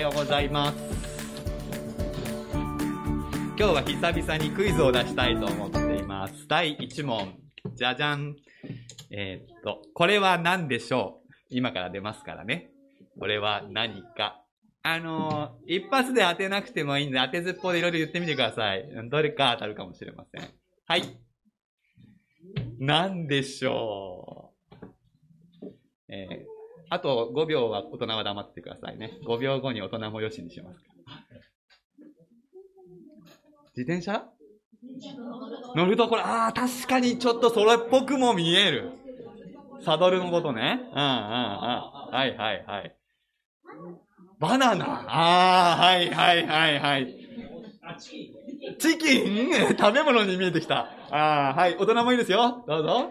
ようございます。今日は久々にクイズを出したいと思っています。第1問。じゃじゃん。えーっと、これは何でしょう？今から出ますからね。これは何か。あのー一発で当てなくてもいいんで、当てずっぽうでいろいろ言ってみてください。どれか当たるかもしれません。はい。何でしょう？えーあと5秒は大人は黙ってくださいね。5秒後に大人もよしにします。自転車？乗るところ、ああ、確かにちょっとそれっぽくも見える。サドルのことね。うんうんうん。はいはいはい。バナナ？ああ、はいはいはいはい。チキン？食べ物に見えてきた。ああ、はい。大人もいいですよ。どうぞ。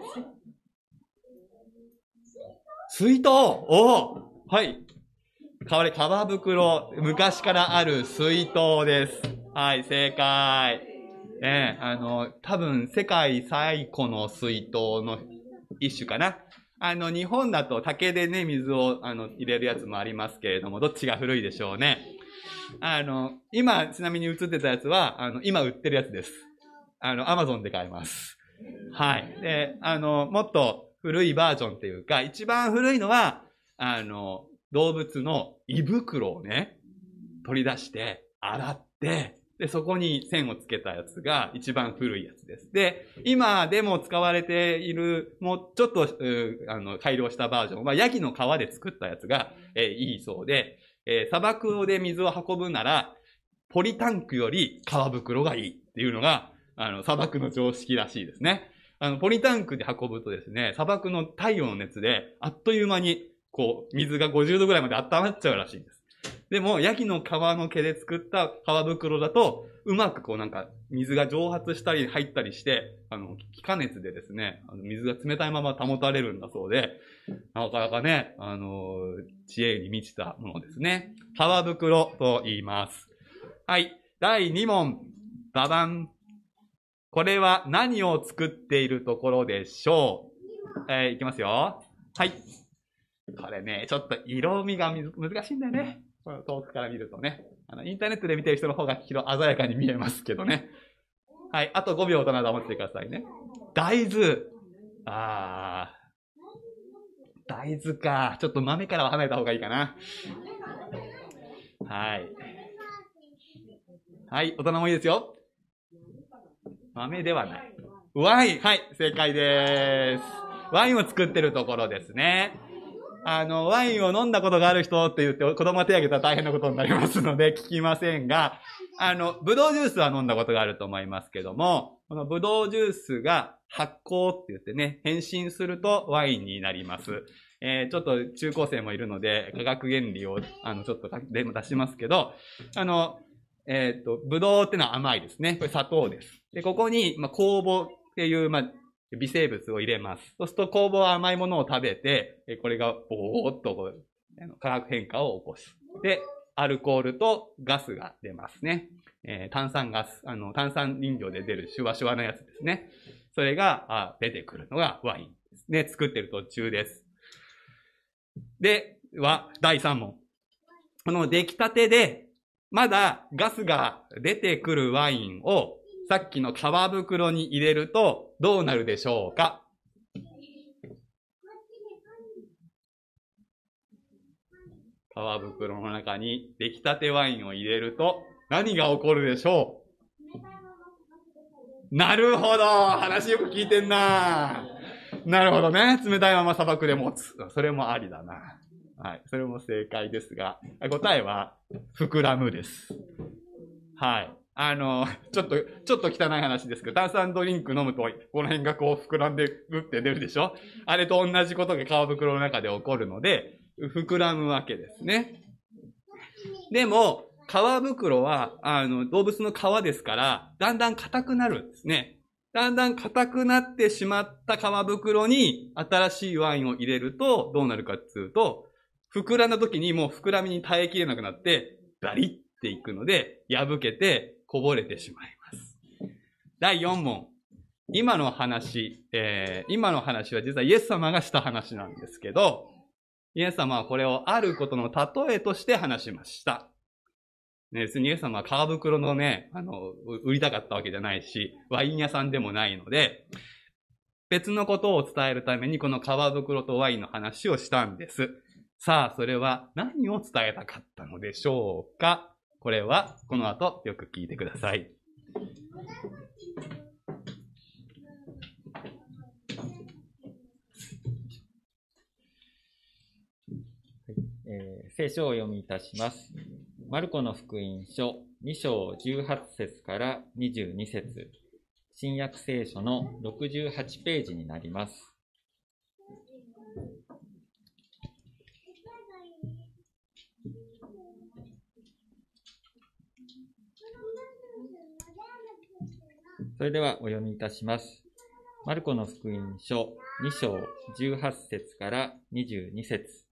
水筒おはい。かれ、川袋、昔からある水筒です。はい、正解。ええあの、多分、世界最古の水筒の一種かな。あの、日本だと竹でね、水を、あの、入れるやつもありますけれども、どっちが古いでしょうね。あの、今、ちなみに映ってたやつは、あの、今売ってるやつです。あの、アマゾンで買えます。はい。で、あの、もっと古いバージョンっていうか、一番古いのは、あの、動物の胃袋をね、取り出して、洗って、で、そこに線をつけたやつが一番古いやつです。で、今でも使われている、もうちょっと、あの、改良したバージョンは、ヤギの皮で作ったやつが、えーいいそうで、えー砂漠で水を運ぶなら、ポリタンクより皮袋がいいっていうのが、あの、砂漠の常識らしいですね。あの、ポリタンクで運ぶとですね、砂漠の太陽の熱で、あっという間に、こう、水が50度ぐらいまで温まっちゃうらしいんです。でも、ヤギの皮の毛で作った皮袋だと、うまくこうなんか、水が蒸発したり入ったりして、あの、気化熱でですね、あの水が冷たいまま保たれるんだそうで、なかなかね、あの、知恵に満ちたものですね。皮袋と言います。はい。第2問。ババン。これは何を作っているところでしょう？えーいきますよ。はい。これね、ちょっと色味が難しいんだよね。遠くから見るとね。あの、インターネットで見てる人の方が広鮮やかに見えますけどね。はい。あと5秒大人黙ってくださいね。大豆。あー。大豆か。ちょっと豆からは離れた方がいいかな。はい。はい。大人もいいですよ。豆ではない。ワインはい、正解です。ワインを作ってるところですね。あの、ワインを飲んだことがある人って言って子供が手を挙げたら大変なことになりますので 聞きませんが、あの、ブドウジュースは飲んだことがあると思いますけども、このブドウジュースが発酵って言ってね、変身するとワインになります。えーちょっと中高生もいるので、化学原理を、あの、ちょっとで出しますけど、あの、えっ、と、ブドウってのは甘いですね。これ砂糖です。で、ここに、まあ、酵母っていう、まあ、微生物を入れます。そうすると酵母は甘いものを食べて、えこれがぼーっとこう化学変化を起こす。で、アルコールとガスが出ますね。えー炭酸ガス、あの、炭酸飲料で出るシュワシュワのやつですね。それがあ出てくるのがワインですね。作ってる途中です。で、は、第3問。この出来たてで、まだガスが出てくるワインをさっきの皮袋に入れるとどうなるでしょうか？皮袋の中に出来たてワインを入れると何が起こるでしょう？なるほど話よく聞いてんななるほどね。冷たいまま砂漠で持つ。それもありだな。はい。それも正解ですが、答えは、膨らむです。はい。あの、ちょっと、ちょっと汚い話ですけど、炭酸ドリンク飲むと、この辺がこう膨らんで、グって出るでしょ？あれと同じことが皮袋の中で起こるので、膨らむわけですね。でも、皮袋は、あの、動物の皮ですから、だんだん硬くなるんですね。だんだん硬くなってしまった皮袋に新しいワインを入れると、どうなるかっていうと、膨らんだ時にもう膨らみに耐えきれなくなって、バリっていくので、破けてこぼれてしまいます。第4問。今の話、えー、今の話は実はイエス様がした話なんですけど、イエス様はこれをあることの例えとして話しました。ね、別にイエス様は皮袋のね、あの、売りたかったわけじゃないし、ワイン屋さんでもないので、別のことを伝えるためにこの皮袋とワインの話をしたんです。さあ、それは何を伝えたかったのでしょうか？これはこの後よく聞いてください。えー、聖書を読みいたします。マルコの福音書2章18節から22節新約聖書の68ページになります。それではお読みいたします。マルコの福音書2章18節から22節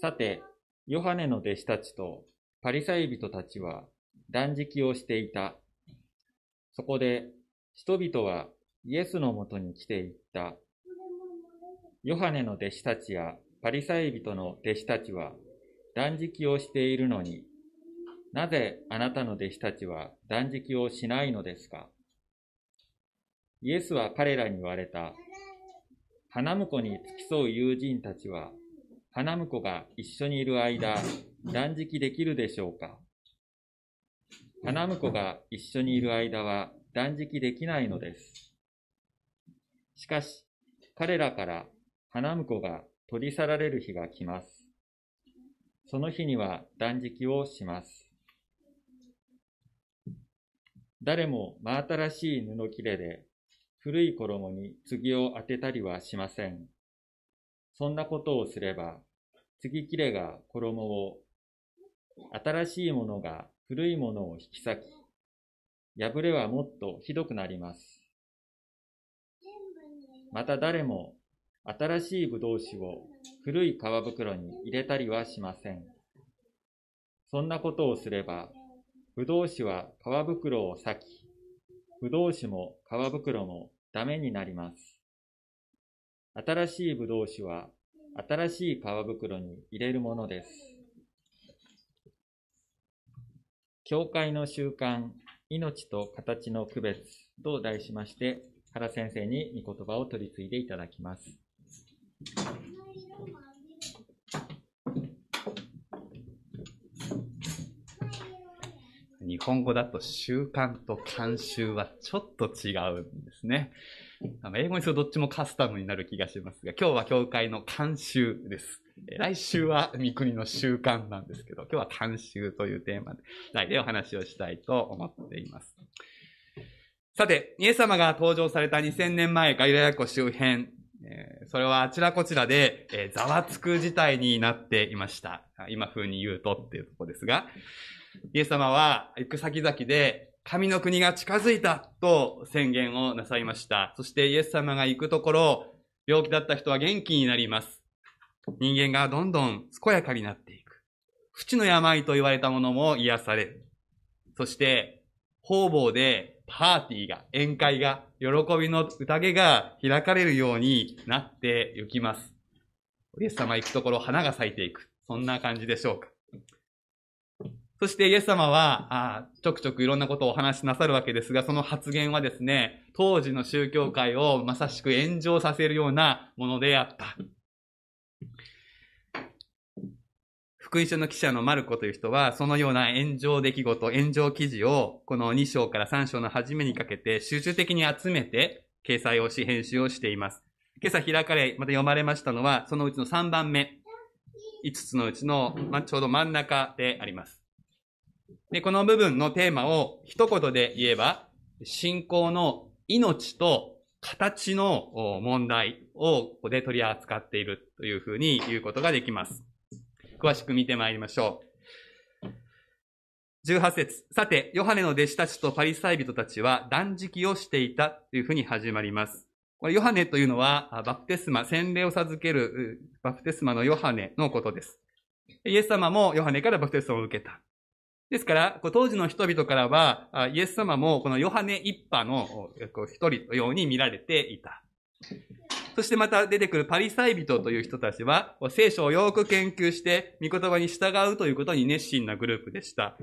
さて、ヨハネの弟子たちとパリサイ人たちは断食をしていた。そこで人々はイエスのもとに来ていった。ヨハネの弟子たちやパリサイ人の弟子たちは断食をしているのに、なぜあなたの弟子たちは断食をしないのですか？イエスは彼らに言われた。花婿に付き添う友人たちは花婿が一緒にいる間、断食できるでしょうか？花婿が一緒にいる間は断食できないのです。しかし、彼らから花婿が取り去られる日が来ます。その日には断食をします。誰も真新しい布切れで古い衣に継を当てたりはしません。そんなことをすれば、次切れが衣を、新しいものが古いものを引き裂き、破れはもっとひどくなります。また誰も新しい葡萄酒を古い皮袋に入れたりはしません。そんなことをすれば、葡萄酒は皮袋を裂き、葡萄酒も皮袋もダメになります。新しい葡萄酒は新しい皮袋に入れるものです。教会の習慣、命と形の区別と題しまして、原先生に御言葉を取り継いでいただきます。日本語だと習慣と慣習はちょっと違うんですね。英語にするとどっちもカスタムになる気がしますが、今日は教会の慣習です。来週は三国の習慣なんですけど、今日は慣習というテーマで、来でお話をしたいと思っています。さて、イエス様が登場された2000年前ガリラヤ湖周辺、それはあちらこちらで、えざわつく事態になっていました。今風に言うとっていうところですが、イエス様は行く先々で神の国が近づいたと宣言をなさいました。そしてイエス様が行くところ、病気だった人は元気になります。人間がどんどん健やかになっていく。不治の病と言われたものも癒される。そして、方々でパーティーが、宴会が、喜びの宴が開かれるようになって行きます。イエス様行くところ花が咲いていく。そんな感じでしょうか。そしてイエス様は、あちょくちょくいろんなことをお話しなさるわけですが、その発言はですね、当時の宗教界をまさしく炎上させるようなものであった。福音書の記者のマルコという人は、そのような炎上出来事、炎上記事を、この2章から3章の初めにかけて集中的に集めて、掲載をし、編集をしています。今朝開かれ、また読まれましたのは、そのうちの3番目、5つのうちの、ま、ちょうど真ん中であります。で、この部分のテーマを一言で言えば、信仰の命と形の問題をここで取り扱っているというふうに言うことができます。詳しく見てまいりましょう。18節さて、ヨハネの弟子たちとパリサイ人たちは断食をしていたというふうに始まります。これヨハネというのは、バプテスマ、洗礼を授けるバプテスマのヨハネのことです。イエス様もヨハネからバプテスマを受けた。ですから、当時の人々からは、イエス様もこのヨハネ一派の一人のように見られていた。そしてまた出てくるパリサイ人という人たちは、聖書をよく研究して、御言葉に従うということに熱心なグループでした。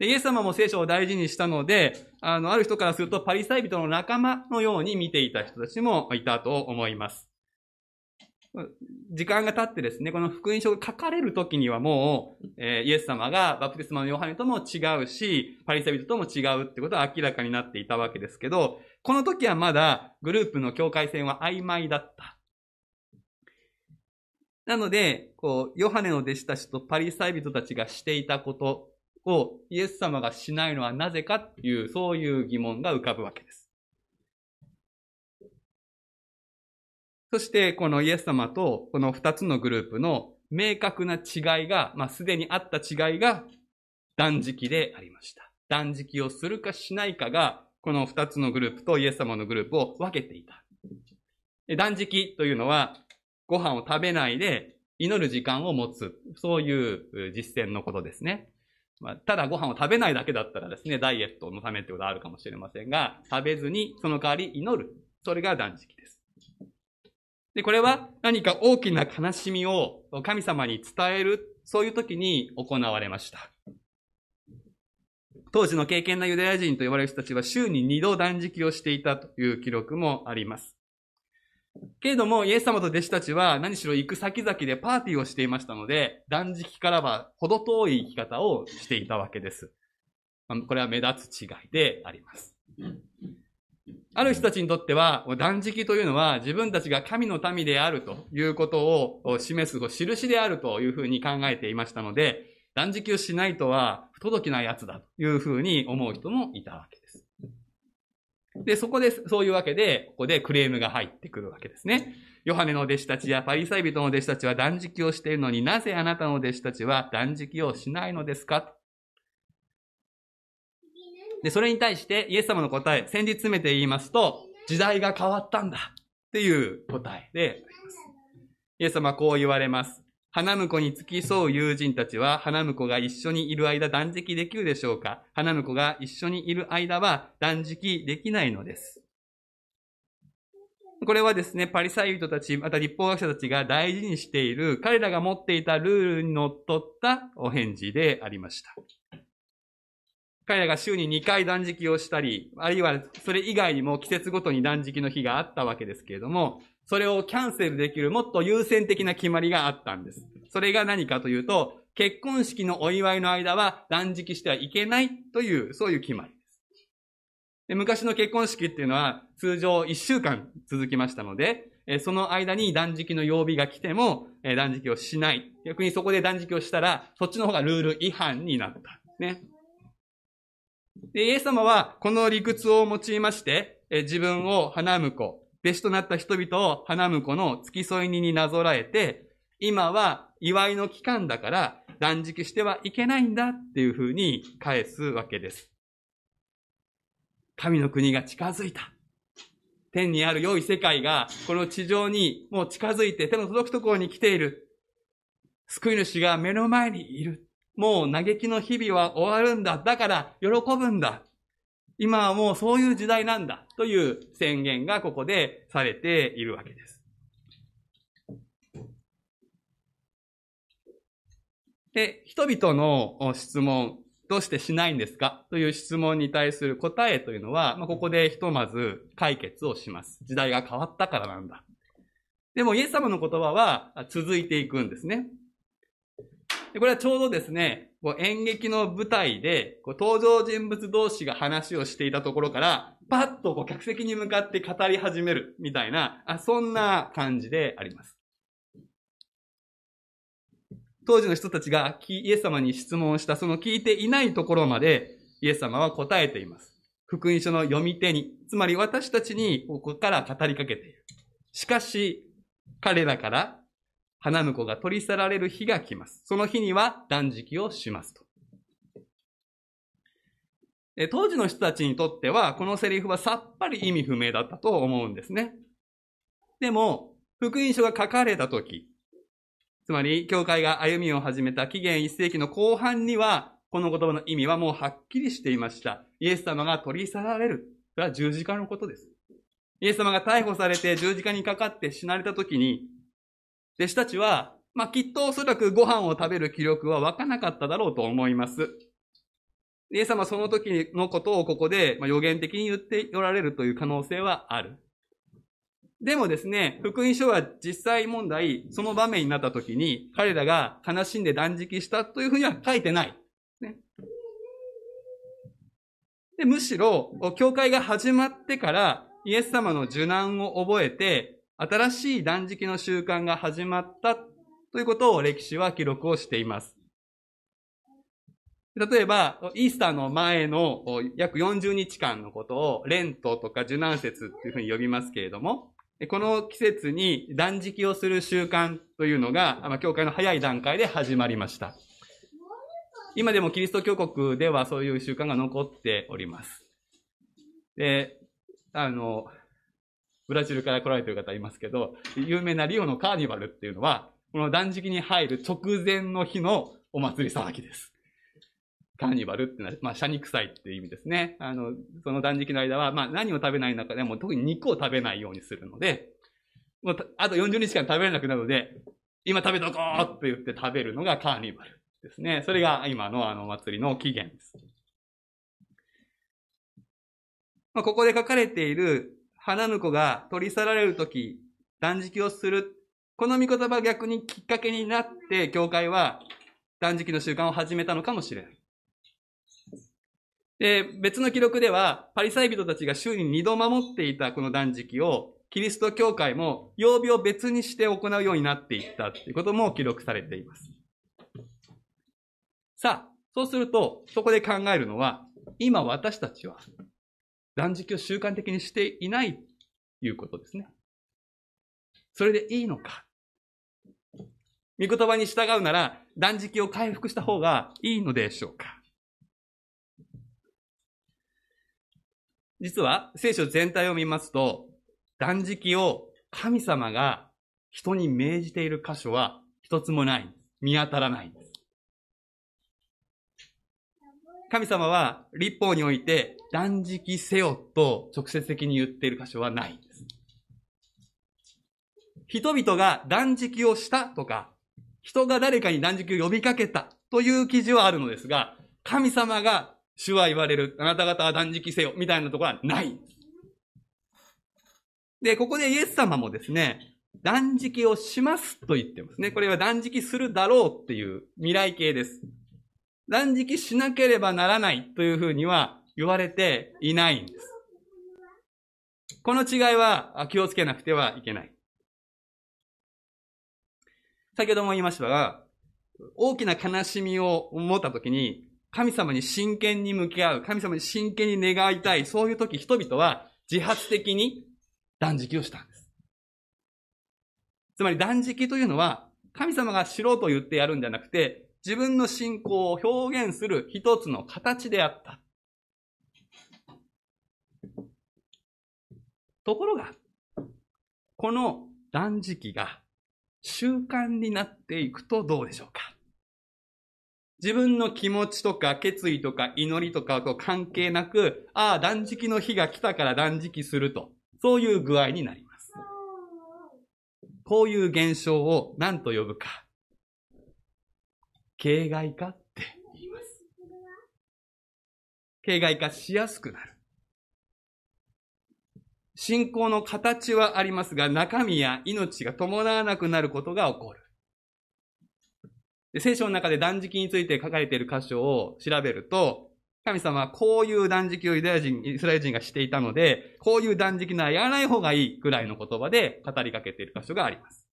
イエス様も聖書を大事にしたので、あの、ある人からするとパリサイ人の仲間のように見ていた人たちもいたと思います。時間が経ってですね、この福音書が書かれる時にはもう、えー、イエス様がバプテスマのヨハネとも違うし、パリサイ人とも違うってことは明らかになっていたわけですけど、この時はまだグループの境界線は曖昧だった。なので、こう、ヨハネの弟子たちとパリサイ人たちがしていたことをイエス様がしないのはなぜかっていう、そういう疑問が浮かぶわけです。そして、このイエス様とこの二つのグループの明確な違いが、まあ、すでにあった違いが断食でありました。断食をするかしないかが、この二つのグループとイエス様のグループを分けていた。断食というのは、ご飯を食べないで祈る時間を持つ。そういう実践のことですね。まあ、ただご飯を食べないだけだったらですね、ダイエットのためってことはあるかもしれませんが、食べずにその代わり祈る。それが断食です。で、これは何か大きな悲しみを神様に伝える、そういう時に行われました。当時の敬虔なユダヤ人と呼ばれる人たちは週に二度断食をしていたという記録もあります。けれども、イエス様と弟子たちは何しろ行く先々でパーティーをしていましたので、断食からは程遠い生き方をしていたわけです。これは目立つ違いであります。ある人たちにとっては、断食というのは自分たちが神の民であるということを示す印であるというふうに考えていましたので、断食をしないとは不届きなやつだというふうに思う人もいたわけです。で、そこで、そういうわけで、ここでクレームが入ってくるわけですね。ヨハネの弟子たちやパリサイ人の弟子たちは断食をしているのになぜあなたの弟子たちは断食をしないのですか？で、それに対してイエス様の答え、先日詰めて言いますと、時代が変わったんだっていう答えで。イエス様はこう言われます。花婿に付き添う友人たちは、花婿が一緒にいる間断食できるでしょうか？花婿が一緒にいる間は断食できないのです。これはですね、パリサイ人たち、また立法学者たちが大事にしている、彼らが持っていたルールにのっとったお返事でありました。彼らが週に2回断食をしたり、あるいはそれ以外にも季節ごとに断食の日があったわけですけれども、それをキャンセルできるもっと優先的な決まりがあったんです。それが何かというと、結婚式のお祝いの間は断食してはいけないという、そういう決まりです。で昔の結婚式っていうのは通常1週間続きましたので、その間に断食の曜日が来ても断食をしない。逆にそこで断食をしたら、そっちの方がルール違反になった。ね。で、イエス様はこの理屈を用いまして、え自分を花婿、弟子となった人々を花婿の付き添い人になぞらえて、今は祝いの期間だから断食してはいけないんだっていうふうに返すわけです。神の国が近づいた。天にある良い世界がこの地上にもう近づいて手の届くところに来ている。救い主が目の前にいる。もう嘆きの日々は終わるんだ。だから喜ぶんだ。今はもうそういう時代なんだ。という宣言がここでされているわけです。で、人々の質問、どうしてしないんですかという質問に対する答えというのは、まあ、ここでひとまず解決をします。時代が変わったからなんだ。でも、イエス様の言葉は続いていくんですね。でこれはちょうどですね、こう演劇の舞台で、こう登場人物同士が話をしていたところから、パッとこう客席に向かって語り始めるみたいな、あそんな感じであります。当時の人たちがイエス様に質問したその聞いていないところまでイエス様は答えています。福音書の読み手に、つまり私たちにここから語りかけている。しかし、彼らから花婿が取り去られる日が来ます。その日には断食をしますと。当時の人たちにとっては、このセリフはさっぱり意味不明だったと思うんですね。でも、福音書が書かれた時、つまり、教会が歩みを始めた紀元1世紀の後半には、この言葉の意味はもうはっきりしていました。イエス様が取り去られる。それは十字架のことです。イエス様が逮捕されて十字架にかかって死なれた時に、弟子たちは、まあ、きっとおそらくご飯を食べる気力は湧かなかっただろうと思います。イエス様はその時のことをここで、まあ、予言的に言っておられるという可能性はある。でもですね、福音書は実際問題、その場面になった時に、彼らが悲しんで断食したというふうには書いてない。ね、でむしろ、教会が始まってから、イエス様の受難を覚えて、新しい断食の習慣が始まったということを歴史は記録をしています。例えば、イースターの前の約40日間のことを、レントとか受難節っていうふうに呼びますけれども、この季節に断食をする習慣というのが、教会の早い段階で始まりました。今でもキリスト教国ではそういう習慣が残っております。で、あの、ブラジルから来られてる方いますけど、有名なリオのカーニバルっていうのは、この断食に入る直前の日のお祭り騒ぎです。カーニバルってのは、まあ、シャニ臭いっていう意味ですね。あの、その断食の間は、まあ、何を食べない中でも特に肉を食べないようにするので、もう、あと40日間食べれなくなるので、今食べとこうって言って食べるのがカーニバルですね。それが今のあの祭りの起源です。まあ、ここで書かれている花婿が取り去られるとき、断食をする。この御言葉が逆にきっかけになって、教会は断食の習慣を始めたのかもしれない。で、別の記録では、パリサイ人たちが週に二度守っていたこの断食を、キリスト教会も曜日を別にして行うようになっていったということも記録されています。さあ、そうすると、そこで考えるのは、今私たちは断食を習慣的にしていないということですね。それでいいのか御言葉に従うなら断食を回復した方がいいのでしょうか実は聖書全体を見ますと、断食を神様が人に命じている箇所は一つもない。見当たらないんです。神様は立法において断食せよと直接的に言っている箇所はないんです。人々が断食をしたとか、人が誰かに断食を呼びかけたという記事はあるのですが、神様が主は言われる。あなた方は断食せよ。みたいなところはないんです。で、ここでイエス様もですね、断食をしますと言ってますね。これは断食するだろうっていう未来形です。断食しなければならないというふうには言われていないんです。この違いは気をつけなくてはいけない。先ほども言いましたが、大きな悲しみを持ったときに、神様に真剣に向き合う、神様に真剣に願いたい、そういう時人々は自発的に断食をしたんです。つまり断食というのは、神様がしろと言ってやるんじゃなくて、自分の信仰を表現する一つの形であった。ところが、この断食が習慣になっていくとどうでしょうか？自分の気持ちとか決意とか祈りとかと関係なく、ああ、断食の日が来たから断食すると。そういう具合になります。こういう現象を何と呼ぶか。形骸化って言います。形骸化しやすくなる。信仰の形はありますが、中身や命が伴わなくなることが起こる。聖書の中で断食について書かれている箇所を調べると、神様はこういう断食をユダヤ人、イスラエル人がしていたので、こういう断食ならやらない方がいいぐらいの言葉で語りかけている箇所があります。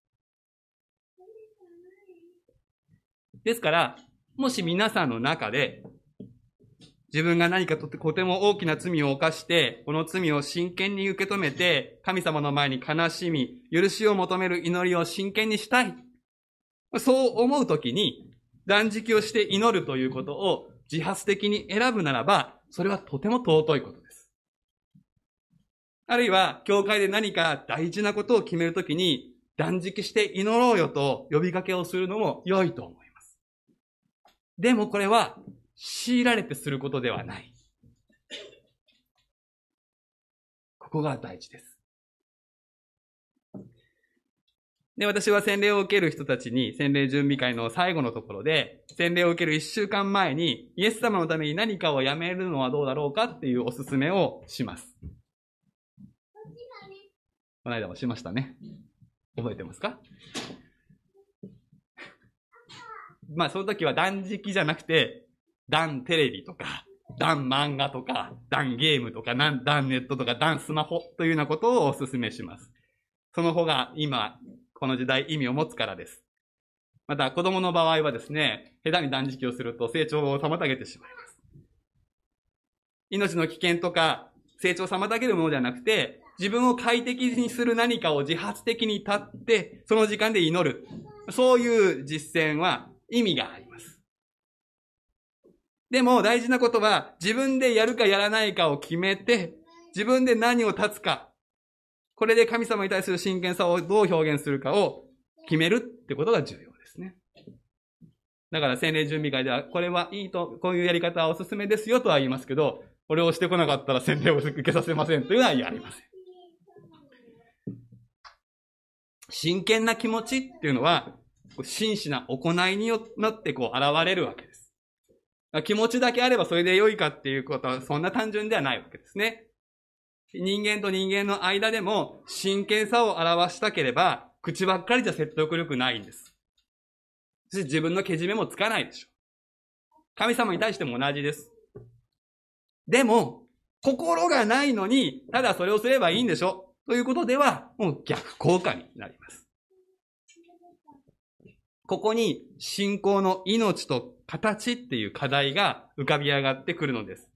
ですから、もし皆さんの中で、自分が何かとってとても大きな罪を犯して、この罪を真剣に受け止めて、神様の前に悲しみ、許しを求める祈りを真剣にしたい。そう思うときに、断食をして祈るということを自発的に選ぶならば、それはとても尊いことです。あるいは、教会で何か大事なことを決めるときに、断食して祈ろうよと呼びかけをするのも良いと思います。でもこれは強いられてすることではない。ここが大事です。で、私は洗礼を受ける人たちに、洗礼準備会の最後のところで、洗礼を受ける一週間前に、イエス様のために何かをやめるのはどうだろうかっていうおすすめをします。この間もしましたね。覚えてますか？まあ、その時は断食じゃなくて、断テレビとか、断漫画とか、断ゲームとか、断ネットとか、断スマホというようなことをお勧めします。その方が今、この時代意味を持つからです。また、子供の場合はですね、下手に断食をすると成長を妨げてしまいます。命の危険とか、成長を妨げるものではなくて、自分を快適にする何かを自発的に立って、その時間で祈る。そういう実践は意味があります。でも大事なことは、自分でやるかやらないかを決めて、自分で何を立つか、これで神様に対する真剣さをどう表現するかを決めるってことが重要ですね。だから洗礼準備会では、これはいいと、こういうやり方はおすすめですよとは言いますけど、これをしてこなかったら洗礼を受けさせませんというのは言われません。真剣な気持ちっていうのは、真摯な行いによってこう現れるわけです。気持ちだけあればそれで良いかっていうことはそんな単純ではないわけですね。人間と人間の間でも真剣さを表したければ、口ばっかりじゃ説得力ないんです。そして自分のけじめもつかないでしょう。神様に対しても同じです。でも、心がないのに、ただそれをすればいいんでしょということでは、もう逆効果になります。ここに信仰の命と形っていう課題が浮かび上がってくるのです。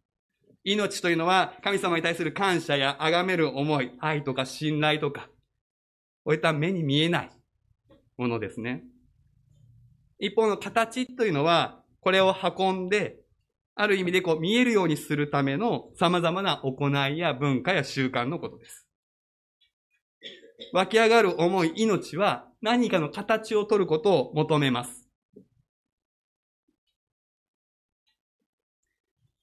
命というのは神様に対する感謝や崇める思い、愛とか信頼とか、こういった目に見えないものですね。一方の形というのは、これを運んで、ある意味でこう見えるようにするための様々な行いや文化や習慣のことです。湧き上がる思い、命は何かの形を取ることを求めます。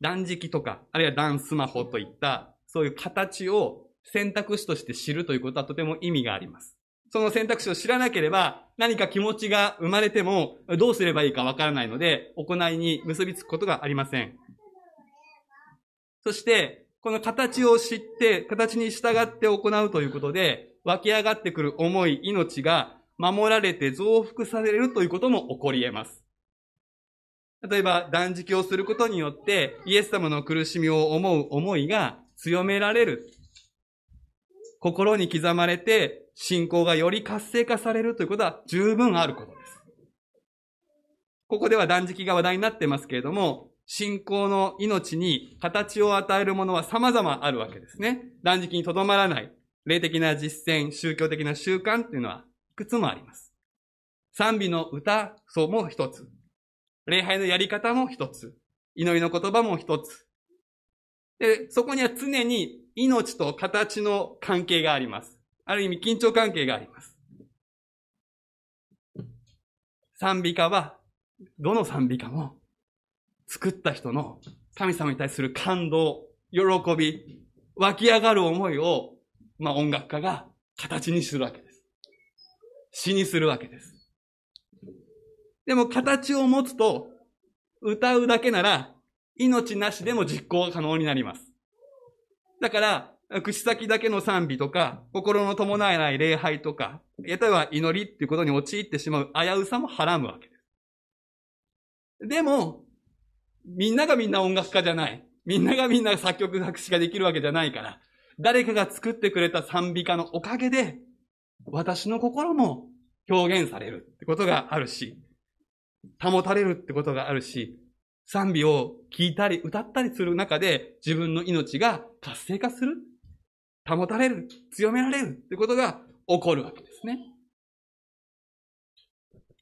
断食とか、あるいは断スマホといった、そういう形を選択肢として知るということはとても意味があります。その選択肢を知らなければ、何か気持ちが生まれても、どうすればいいかわからないので、行いに結びつくことがありません。そして、この形を知って、形に従って行うということで、湧き上がってくる思い、命が守られて増幅されるということも起こり得ます。例えば断食をすることによってイエス様の苦しみを思う思いが強められる。心に刻まれて信仰がより活性化されるということは十分あることです。ここでは断食が話題になってますけれども、信仰の命に形を与えるものは様々あるわけですね。断食にとどまらない。霊的な実践、宗教的な習慣っていうのはいくつもあります。賛美の歌、そうも一つ。礼拝のやり方も一つ。祈りの言葉も一つ。で、そこには常に命と形の関係があります。ある意味緊張関係があります。賛美歌は、どの賛美歌も、作った人の神様に対する感動、喜び、湧き上がる思いを、まあ音楽家が形にするわけ。詩にするわけです。でも形を持つと、歌うだけなら、命なしでも実行可能になります。だから、口先だけの賛美とか、心の伴えない礼拝とか、例えば祈りっていうことに陥ってしまう危うさもはらむわけです。でも、みんながみんな音楽家じゃない。みんながみんな作曲作詞ができるわけじゃないから、誰かが作ってくれた賛美歌のおかげで、私の心も表現されるってことがあるし、保たれるってことがあるし、賛美を聞いたり歌ったりする中で自分の命が活性化する、保たれる、強められるってことが起こるわけですね。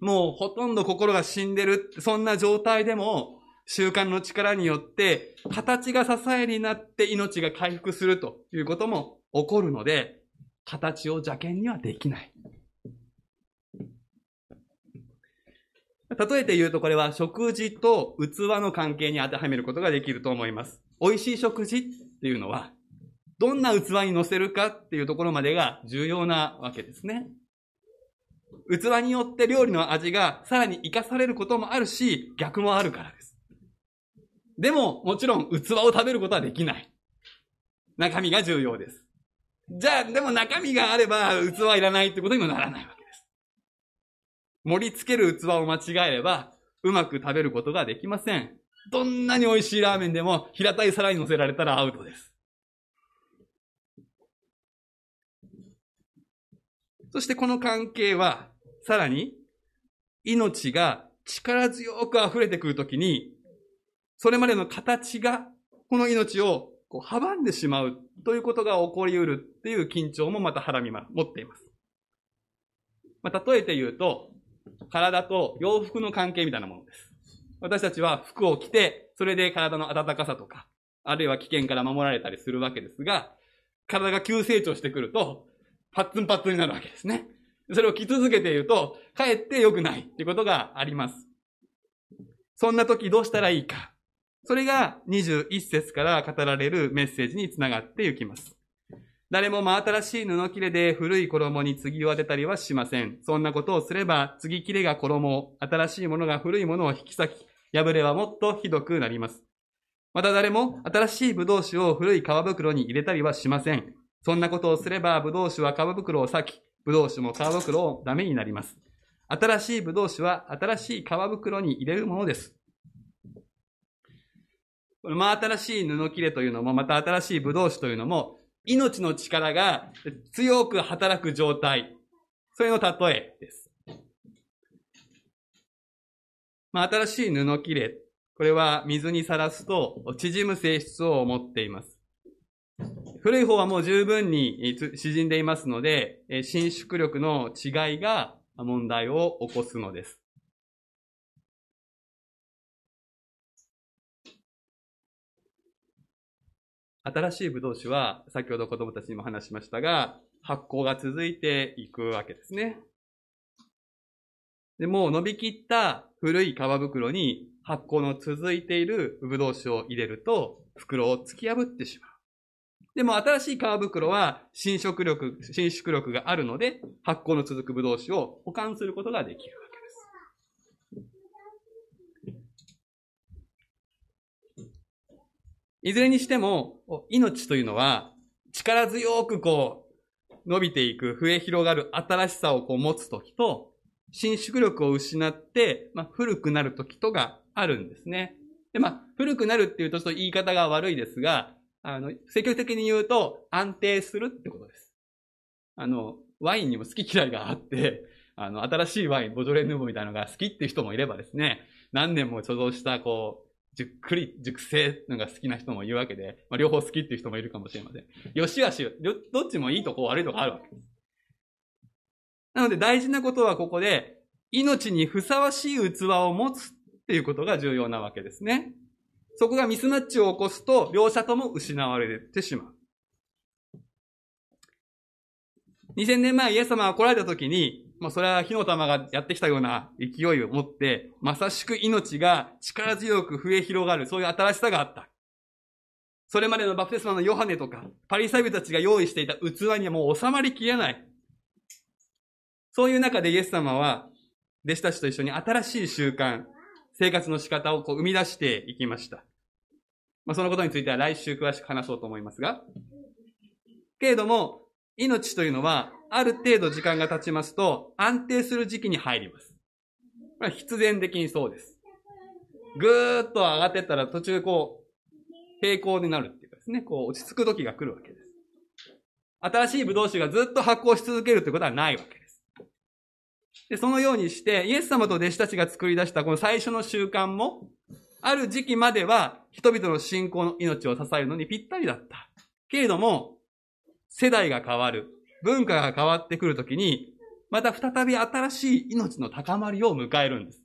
もうほとんど心が死んでる、そんな状態でも習慣の力によって形が支えになって命が回復するということも起こるので、形を邪険にはできない。例えて言うとこれは食事と器の関係に当てはめることができると思います。美味しい食事っていうのは、どんな器に乗せるかっていうところまでが重要なわけですね。器によって料理の味がさらに活かされることもあるし、逆もあるからです。でも、もちろん器を食べることはできない。中身が重要です。じゃあ、でも中身があれば器いらないってことにもならないわけです。盛り付ける器を間違えれば、うまく食べることができません。どんなに美味しいラーメンでも平たい皿に乗せられたらアウトです。そしてこの関係は、さらに、命が力強く溢れてくるときに、それまでの形が、この命をこう阻んでしまうということが起こり得るっていう緊張もまた腹みま、持っています。まあ、例えて言うと、体と洋服の関係みたいなものです。私たちは服を着て、それで体の暖かさとか、あるいは危険から守られたりするわけですが、体が急成長してくると、パッツンパッツンになるわけですね。それを着続けていると、かえって良くないっていうことがあります。そんな時どうしたらいいか。それが21節から語られるメッセージにつながっていきます。誰も真新しい布切れで古い衣に継ぎを当てたりはしません。そんなことをすれば、継ぎ切れが衣を、新しいものが古いものを引き裂き、破れはもっとひどくなります。また誰も新しい葡萄酒を古い皮袋に入れたりはしません。そんなことをすれば、葡萄酒は皮袋を裂き、葡萄酒も皮袋をダメになります。新しい葡萄酒は新しい皮袋に入れるものです。この真新しい布切れというのも、また新しい葡萄酒というのも、命の力が強く働く状態。それの例えです。まあ、新しい布切れ。これは水にさらすと縮む性質を持っています。古い方はもう十分に縮んでいますので、伸縮力の違いが問題を起こすのです。新しいブドウ酒は、先ほど子供たちにも話しましたが、発酵が続いていくわけですね。で、もう伸びきった古い皮袋に発酵の続いているブドウ酒を入れると、袋を突き破ってしまう。でも新しい皮袋は伸縮力、伸縮力があるので、発酵の続くブドウ酒を保管することができるわけです。いずれにしても、命というのは力強くこう、伸びていく、増え広がる新しさをこう持つときと、伸縮力を失って、まあ、古くなる時とがあるんですね。で、まあ、古くなるっていうとちょっと言い方が悪いですが、あの、積極的に言うと安定するってことです。あの、ワインにも好き嫌いがあって、あの、新しいワイン、ボジョレ・ヌーボーみたいなのが好きっていう人もいればですね、何年も貯蔵した、こう、じっくり熟成のが好きな人もいるわけで、まあ、両方好きっていう人もいるかもしれません。よしあし、どっちもいいとこ悪いとこあるわけです。なので大事なことはここで、命にふさわしい器を持つっていうことが重要なわけですね。そこがミスマッチを起こすと、両者とも失われてしまう。2000年前イエス様が来られた時に、まあそれは火の玉がやってきたような勢いを持って、まさしく命が力強く増え広がる、そういう新しさがあった。それまでのバプテスマのヨハネとか、パリサイ人たちが用意していた器にはもう収まりきれない。そういう中でイエス様は、弟子たちと一緒に新しい習慣、生活の仕方をこう生み出していきました。まあ、そのことについては来週詳しく話そうと思いますが、けれども、命というのは、ある程度時間が経ちますと、安定する時期に入ります。これは必然的にそうです。ぐーっと上がってったら途中こう、平行になるっていうかですね、こう落ち着く時が来るわけです。新しいブドウ酒がずっと発酵し続けるということはないわけです。で、そのようにして、イエス様と弟子たちが作り出したこの最初の習慣も、ある時期までは人々の信仰の命を支えるのにぴったりだった。けれども、世代が変わる、文化が変わってくるときに、また再び新しい命の高まりを迎えるんです。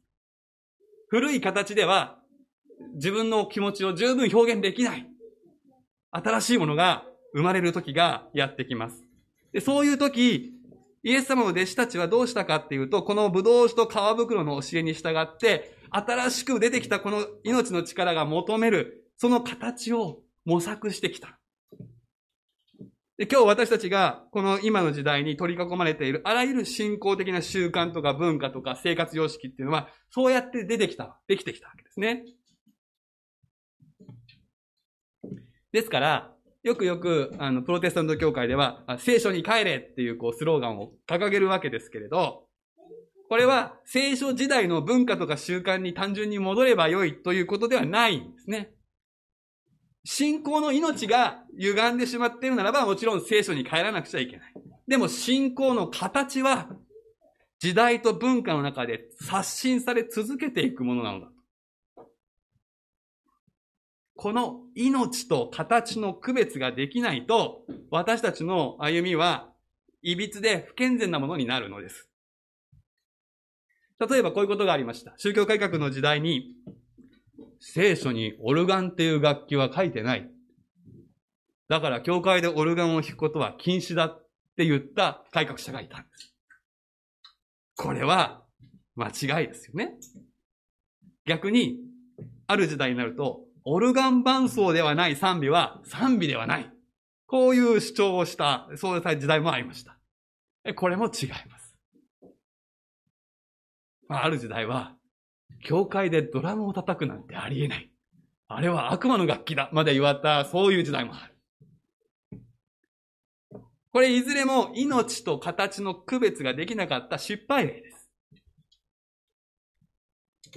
古い形では自分の気持ちを十分表現できない。新しいものが生まれる時がやってきます。でそういう時、イエス様の弟子たちはどうしたかっていうと、この葡萄酒と皮袋の教えに従って、新しく出てきたこの命の力が求める、その形を模索してきた。で、今日私たちがこの今の時代に取り囲まれているあらゆる信仰的な習慣とか文化とか生活様式っていうのは、そうやって出てきた、できてきたわけですね。ですから、よくよく、あの、プロテスタント教会では、聖書に帰れっていう、こう、スローガンを掲げるわけですけれど、これは聖書時代の文化とか習慣に単純に戻ればよいということではないんですね。信仰の命が歪んでしまっているならば、もちろん聖書に帰らなくちゃいけない。でも信仰の形は、時代と文化の中で刷新され続けていくものなのだ。この命と形の区別ができないと、私たちの歩みは、歪で不健全なものになるのです。例えばこういうことがありました。宗教改革の時代に、聖書にオルガンっていう楽器は書いてない。だから教会でオルガンを弾くことは禁止だって言った改革者がいたんです。これは間違いですよね。逆に、ある時代になると、オルガン伴奏ではない賛美は賛美ではない。こういう主張をした、そういう時代もありました。これも違います。ある時代は、教会でドラムを叩くなんてありえない。あれは悪魔の楽器だまで言われた、そういう時代もある。これいずれも命と形の区別ができなかった失敗例です。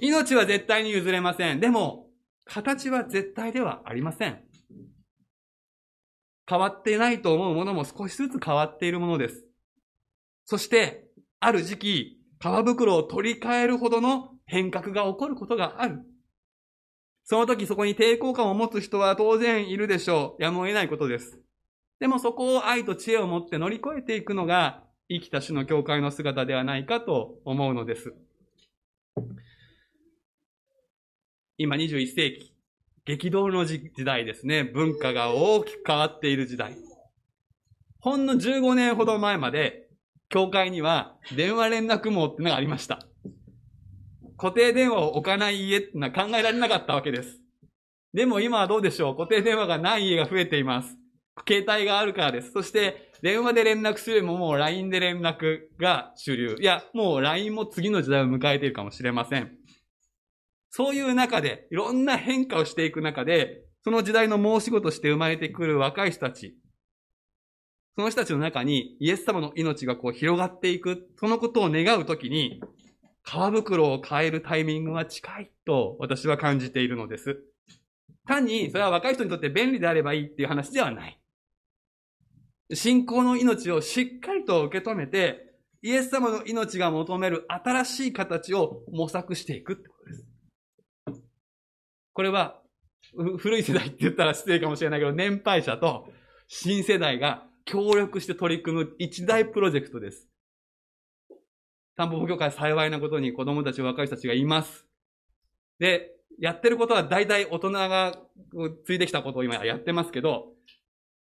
命は絶対に譲れません。でも、形は絶対ではありません。変わってないと思うものも少しずつ変わっているものです。そして、ある時期、皮袋を取り替えるほどの変革が起こることがある。その時そこに抵抗感を持つ人は当然いるでしょう。やむを得ないことです。でもそこを愛と知恵を持って乗り越えていくのが生きた種の教会の姿ではないかと思うのです。今21世紀、激動の時代ですね。文化が大きく変わっている時代。ほんの15年ほど前まで、教会には電話連絡網ってのがありました。固定電話を置かない家ってのは考えられなかったわけです。でも今はどうでしょう？固定電話がない家が増えています。携帯があるからです。そして、電話で連絡するよりももう LINE で連絡が主流。いや、もう LINE も次の時代を迎えているかもしれません。そういう中で、いろんな変化をしていく中で、その時代の申し子として生まれてくる若い人たち、その人たちの中にイエス様の命がこう広がっていく、そのことを願うときに、皮袋を変えるタイミングが近いと私は感じているのです。単にそれは若い人にとって便利であればいいっていう話ではない。信仰の命をしっかりと受け止めて、イエス様の命が求める新しい形を模索していくってことです。これは、古い世代って言ったら失礼かもしれないけど、年配者と新世代が協力して取り組む一大プロジェクトです。田んぼ協会幸いなことに子供たち、若い人たちがいます。で、やってることは大体大人がついてきたことを今やってますけど、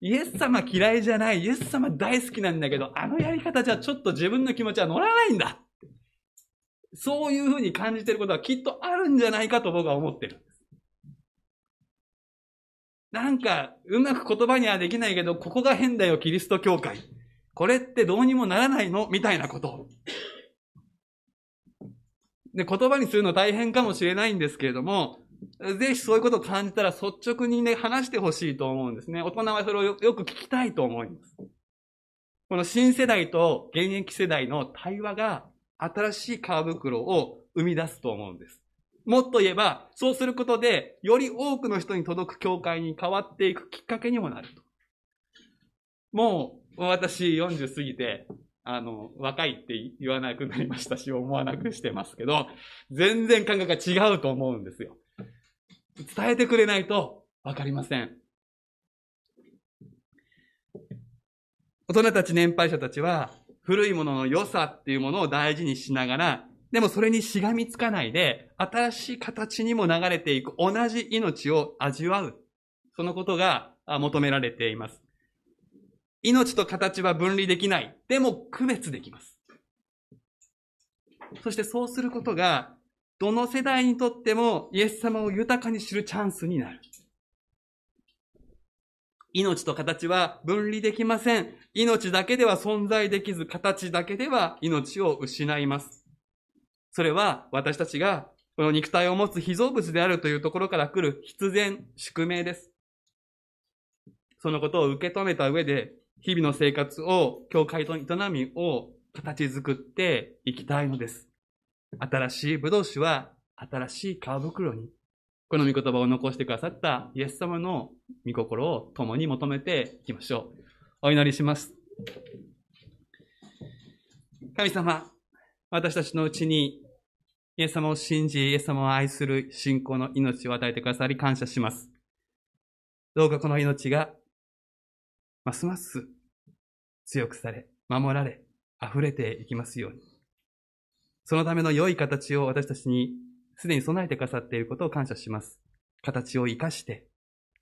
イエス様嫌いじゃない、イエス様大好きなんだけど、あのやり方じゃちょっと自分の気持ちは乗らないんだ。そういうふうに感じてることはきっとあるんじゃないかと僕は思ってる。なんか、うまく言葉にはできないけど、ここが変だよ、キリスト教会。これってどうにもならないの？みたいなこと。で、言葉にするの大変かもしれないんですけれども、ぜひそういうことを感じたら率直にね、話してほしいと思うんですね。大人はそれをよく聞きたいと思います。この新世代と現役世代の対話が新しい皮袋を生み出すと思うんです。もっと言えば、そうすることで、より多くの人に届く教会に変わっていくきっかけにもなると。もう、私40過ぎて、あの、若いって言わなくなりましたし、思わなくしてますけど、全然感覚が違うと思うんですよ。伝えてくれないとわかりません。大人たち、年配者たちは、古いものの良さっていうものを大事にしながら、でもそれにしがみつかないで、新しい形にも流れていく同じ命を味わう。そのことが求められています。命と形は分離できない。でも区別できます。そしてそうすることが、どの世代にとってもイエス様を豊かに知るチャンスになる。命と形は分離できません。命だけでは存在できず、形だけでは命を失います。それは私たちがこの肉体を持つ被造物であるというところから来る必然、宿命です。そのことを受け止めた上で、日々の生活を、教会との営みを形作っていきたいのです。新しい葡萄酒は新しい皮袋に、この御言葉を残してくださったイエス様の御心を共に求めていきましょう。お祈りします。神様、私たちのうちにイエス様を信じ、イエス様を愛する信仰の命を与えてくださり感謝します。どうかこの命が、ますます強くされ、守られ、溢れていきますように。そのための良い形を私たちにすでに備えてくださっていることを感謝します。形を活かして、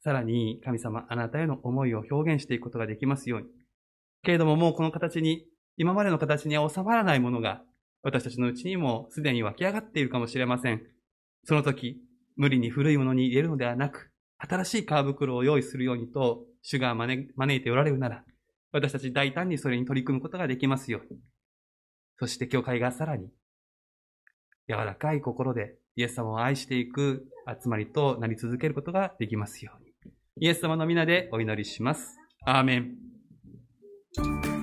さらに神様あなたへの思いを表現していくことができますように。けれどももうこの形に、今までの形には収まらないものが私たちのうちにもすでに湧き上がっているかもしれません。その時、無理に古いものに入れるのではなく、新しい皮袋を用意するようにと、主が招いておられるなら、私たち大胆にそれに取り組むことができますように。そして教会がさらに、柔らかい心でイエス様を愛していく集まりとなり続けることができますように。イエス様の皆でお祈りします。アーメン。